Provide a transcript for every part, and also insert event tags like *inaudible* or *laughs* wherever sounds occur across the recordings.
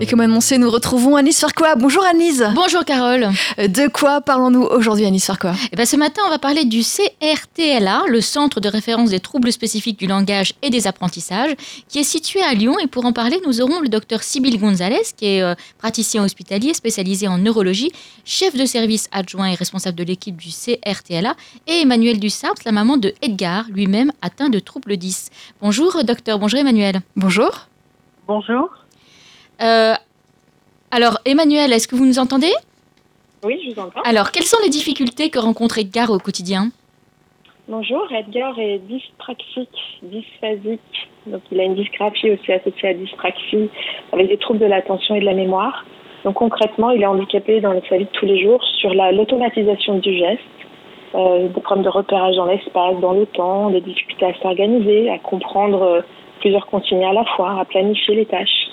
Et comme annoncé, nous retrouvons Anis Farquois. Bonjour Anis. Bonjour Carole. De quoi parlons-nous aujourd'hui Anis Farquois eh ben, Ce matin, on va parler du CRTLA, le Centre de référence des troubles spécifiques du langage et des apprentissages, qui est situé à Lyon. Et pour en parler, nous aurons le docteur Sybille Gonzalez, qui est euh, praticien hospitalier spécialisé en neurologie, chef de service adjoint et responsable de l'équipe du CRTLA, et Emmanuel Dussart, la maman de Edgar, lui-même atteint de troubles 10. Bonjour docteur, bonjour Emmanuel. Bonjour. Bonjour. Euh, alors, Emmanuel, est-ce que vous nous entendez? Oui, je vous entends. Alors, quelles sont les difficultés que rencontre Edgar au quotidien? Bonjour, Edgar est dyspraxique, dysphasique. Donc, il a une dysgraphie aussi associée à dyspraxie, avec des troubles de l'attention et de la mémoire. Donc, concrètement, il est handicapé dans sa vie de tous les jours sur l'automatisation du geste, euh, des problèmes de repérage dans l'espace, dans le temps, des difficultés à s'organiser, à comprendre euh, plusieurs consignes à la fois, à planifier les tâches.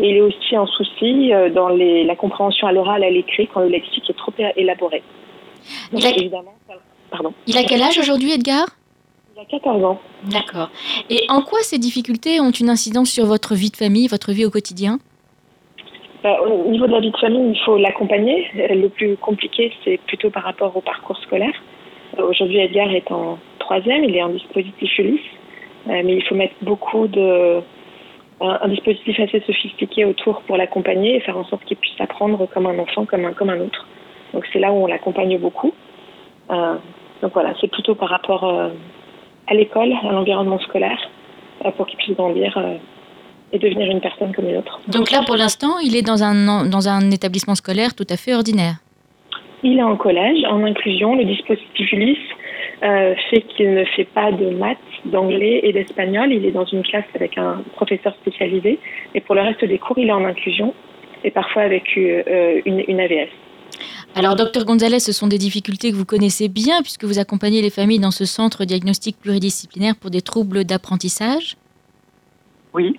Et il est aussi en souci euh, dans les, la compréhension à l'oral, à l'écrit, quand le lexique est trop élaboré. Donc, il, a... évidemment, pardon. il a quel âge aujourd'hui, Edgar? Il a 14 ans. D'accord. Et en quoi ces difficultés ont une incidence sur votre vie de famille, votre vie au quotidien? Bah, Au niveau de la vie de famille, il faut l'accompagner. Le plus compliqué, c'est plutôt par rapport au parcours scolaire. Euh, aujourd'hui, Edgar est en troisième, il est en dispositif Ulysse, euh, mais il faut mettre beaucoup de un, dispositif assez sophistiqué autour pour l'accompagner et faire en sorte qu'il puisse apprendre comme un enfant, comme un, comme un autre. Donc c'est là où on l'accompagne beaucoup. Euh, donc voilà, c'est plutôt par rapport euh, à l'école, à l'environnement scolaire, euh, pour qu'il puisse grandir et devenir une personne comme une autre. Donc là, pour l'instant, il est dans un, dans un établissement scolaire tout à fait ordinaire Il est en collège, en inclusion. Le dispositif Ulysse euh, fait qu'il ne fait pas de maths, d'anglais et d'espagnol. Il est dans une classe avec un professeur spécialisé. Et pour le reste des cours, il est en inclusion et parfois avec euh, une, une AVS. Alors, docteur Gonzalez, ce sont des difficultés que vous connaissez bien puisque vous accompagnez les familles dans ce centre diagnostic pluridisciplinaire pour des troubles d'apprentissage. Oui,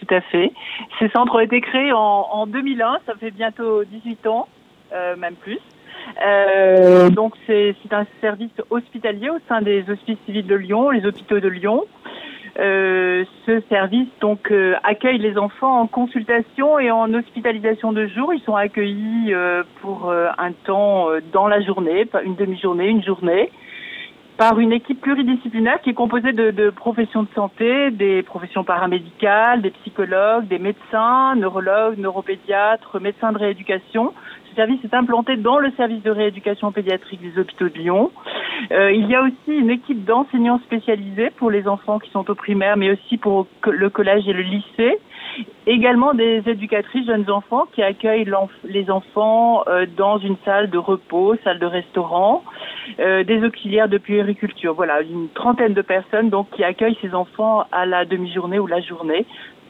tout à fait. Ces centres ont été créés en, en 2001, ça fait bientôt 18 ans, euh, même plus. Euh, donc c'est un service hospitalier au sein des hospices civils de Lyon, les hôpitaux de Lyon. Euh, ce service donc euh, accueille les enfants en consultation et en hospitalisation de jour. Ils sont accueillis euh, pour euh, un temps euh, dans la journée, une demi-journée, une journée, par une équipe pluridisciplinaire qui est composée de, de, professions de santé, des professions paramédicales, des psychologues, des médecins, neurologues, neuropédiatres, médecins de rééducation service est implanté dans le service de rééducation pédiatrique des hôpitaux de Lyon. Euh, il y a aussi une équipe d'enseignants spécialisés pour les enfants qui sont au primaire, mais aussi pour le collège et le lycée. Également des éducatrices jeunes enfants qui accueillent les enfants euh, dans une salle de repos, salle de restaurant, euh, des auxiliaires de puériculture. Voilà, une trentaine de personnes donc qui accueillent ces enfants à la demi-journée ou la journée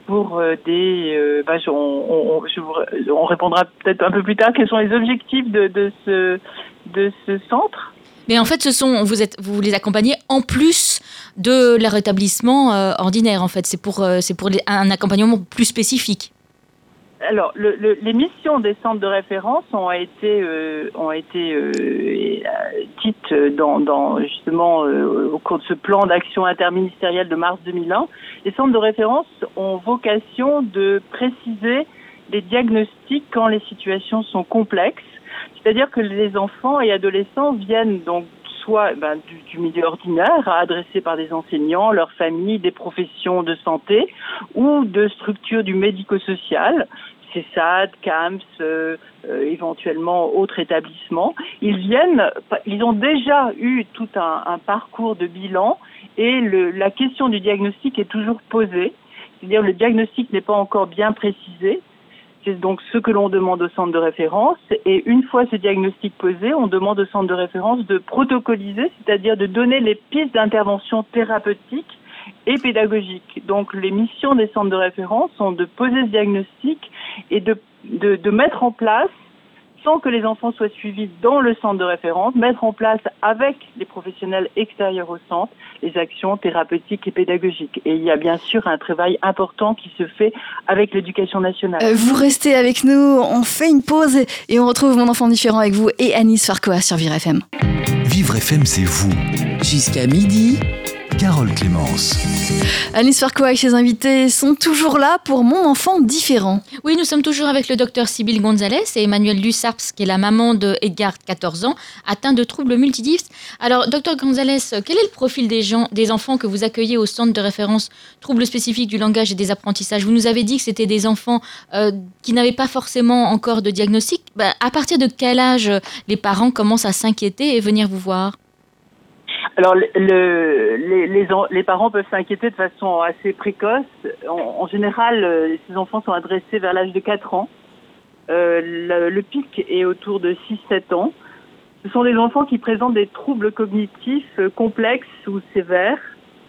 pour des. On, répondra peut-être un peu plus tard. Quels sont les objectifs de ce centre? Mais en fait, ce sont vous les accompagnez en plus de leur établissement euh, ordinaire. En fait, c'est pour euh, c'est pour un accompagnement plus spécifique alors, le, le, les missions des centres de référence ont été euh, ont été euh, dites dans, justement au cours de ce plan d'action interministériel de mars 2001. Les centres de référence ont vocation de préciser les diagnostics quand les situations sont complexes. C'est-à-dire que les enfants et adolescents viennent donc soit ben, du, milieu ordinaire, adressé par des enseignants, leurs familles, des professions de santé, ou de structures du médico-social, CESAD, CAMS, euh, euh, éventuellement autres établissements. Ils viennent, ils ont déjà eu tout un, parcours de bilan et la question du diagnostic est toujours posée. C'est-à-dire le diagnostic n'est pas encore bien précisé. C'est donc ce que l'on demande au centre de référence. Et une fois ce diagnostic posé, on demande au centre de référence de protocoliser, c'est-à-dire de donner les pistes d'intervention thérapeutique et pédagogique. Donc les missions des centres de référence sont de poser ce diagnostic et de, mettre en place sans que les enfants soient suivis dans le centre de référence, mettre en place avec les professionnels extérieurs au centre les actions thérapeutiques et pédagogiques. Et il y a bien sûr un travail important qui se fait avec l'éducation nationale. Euh, vous restez avec nous, on fait une pause et on retrouve mon enfant différent avec vous et Anis Farcoa sur Vire FM. Vivre FM, c'est vous. Jusqu'à midi. Carole Clémence. Alice Farquhar et ses invités sont toujours là pour Mon enfant différent. Oui, nous sommes toujours avec le docteur Sybille Gonzalez et Emmanuel Dussarps, qui est la maman de Edgar, 14 ans, atteint de troubles multidifs. Alors, docteur Gonzalez, quel est le profil des, gens, des enfants que vous accueillez au centre de référence troubles spécifiques du langage et des apprentissages? Vous nous avez dit que c'était des enfants euh, qui n'avaient pas forcément encore de diagnostic. Bah, à partir de quel âge les parents commencent à s'inquiéter et venir vous voir? Alors, le, les, les, les, parents peuvent s'inquiéter de façon assez précoce. En, général, euh, ces enfants sont adressés vers l'âge de 4 ans. Euh, le, pic est autour de 6-7 ans. Ce sont des enfants qui présentent des troubles cognitifs complexes ou sévères.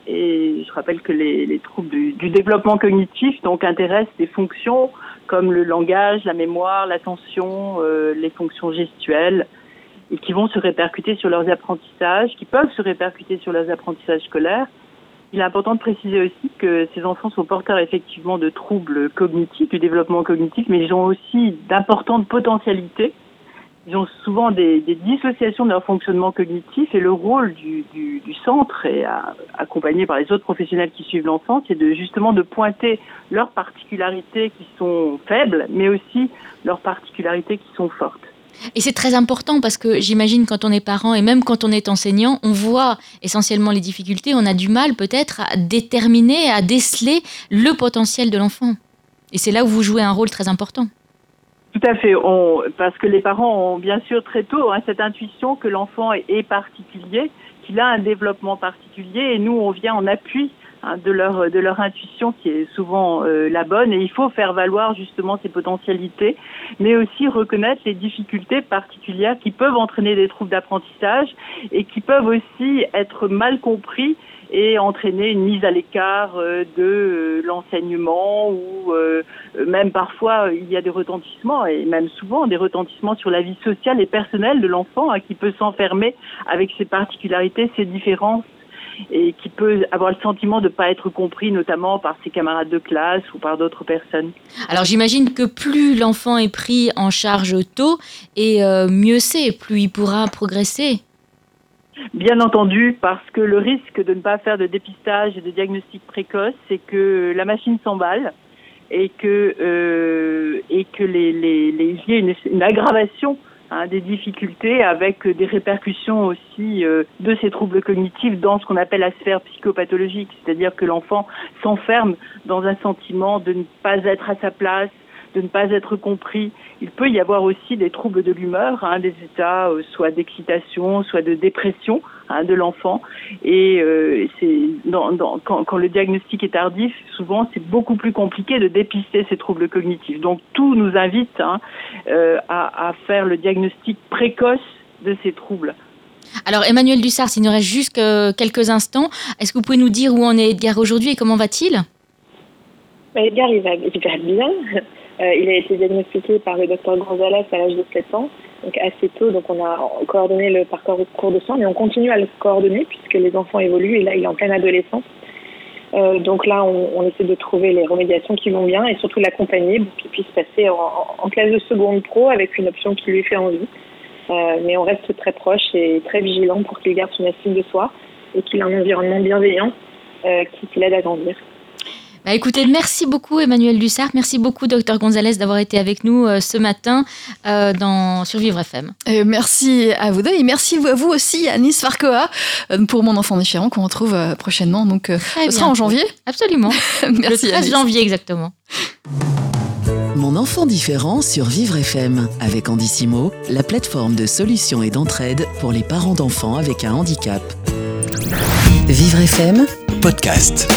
Et je rappelle que les, les troubles du, développement cognitif donc intéressent des fonctions comme le langage, la mémoire, l'attention, euh, les fonctions gestuelles, et qui vont se répercuter sur leurs apprentissages, qui peuvent se répercuter sur leurs apprentissages scolaires. Il est important de préciser aussi que ces enfants sont porteurs effectivement de troubles cognitifs, du développement cognitif, mais ils ont aussi d'importantes potentialités. Ils ont souvent des, dissociations de leur fonctionnement cognitif et le rôle du, centre, et accompagné par les autres professionnels qui suivent l'enfant, c'est de justement de pointer leurs particularités qui sont faibles, mais aussi leurs particularités qui sont fortes. Et c'est très important parce que j'imagine quand on est parent et même quand on est enseignant, on voit essentiellement les difficultés, on a du mal peut-être à déterminer, à déceler le potentiel de l'enfant. Et c'est là où vous jouez un rôle très important. Tout à fait, parce que les parents ont bien sûr très tôt hein, cette intuition que l'enfant est particulier, qu'il a un développement particulier, et nous on vient en appui hein, de leur de leur intuition qui est souvent euh, la bonne, et il faut faire valoir justement ces potentialités, mais aussi reconnaître les difficultés particulières qui peuvent entraîner des troubles d'apprentissage et qui peuvent aussi être mal compris et entraîner une mise à l'écart euh, de euh, l'enseignement ou euh, même parfois il y a des retentissements et même souvent des retentissements sur la vie sociale et personnelle de l'enfant hein, qui peut s'enfermer avec ses particularités, ses différences et qui peut avoir le sentiment de ne pas être compris, notamment par ses camarades de classe ou par d'autres personnes. Alors j'imagine que plus l'enfant est pris en charge tôt, et euh, mieux c'est, plus il pourra progresser. Bien entendu, parce que le risque de ne pas faire de dépistage et de diagnostic précoce, c'est que la machine s'emballe et que euh, et que les les, les il y ait une, une aggravation hein, des difficultés avec des répercussions aussi euh, de ces troubles cognitifs dans ce qu'on appelle la sphère psychopathologique, c'est-à-dire que l'enfant s'enferme dans un sentiment de ne pas être à sa place, de ne pas être compris. Il peut y avoir aussi des troubles de l'humeur, hein, des états euh, soit d'excitation, soit de dépression hein, de l'enfant. Et euh, c'est dans, dans, quand, quand, le diagnostic est tardif, souvent c'est beaucoup plus compliqué de dépister ces troubles cognitifs. Donc tout nous invite hein, euh, à, à faire le diagnostic précoce de ces troubles. Alors Emmanuel Dussard, il nous reste juste quelques instants. Est-ce que vous pouvez nous dire où en est Edgar aujourd'hui et comment va-t-il? Edgar, il va, il va bien. *laughs* Euh, il a été diagnostiqué par le docteur Gonzalez à l'âge de 7 ans, donc assez tôt. Donc on a coordonné le parcours cours de soins, mais on continue à le coordonner puisque les enfants évoluent et là il est en pleine adolescence. Euh, donc là, on, essaie de trouver les remédiations qui vont bien et surtout l'accompagner pour qu'il puisse passer en, classe de seconde pro avec une option qui lui fait envie. Euh, mais on reste très proche et très vigilant pour qu'il garde son estime de soi et qu'il ait un environnement bienveillant euh, qui l'aide à grandir. Bah écoutez, merci beaucoup Emmanuel Dussart, merci beaucoup Docteur Gonzalez d'avoir été avec nous euh, ce matin euh, dans Survivre FM. Et merci à vous deux et merci à vous aussi Anis Farcoa euh, pour Mon enfant différent qu'on retrouve prochainement. Donc ce sera en janvier. Absolument. *laughs* merci Le 13 Anis. janvier exactement. Mon enfant différent sur Vivre FM avec Andissimo, la plateforme de solutions et d'entraide pour les parents d'enfants avec un handicap. Vivre FM Podcast.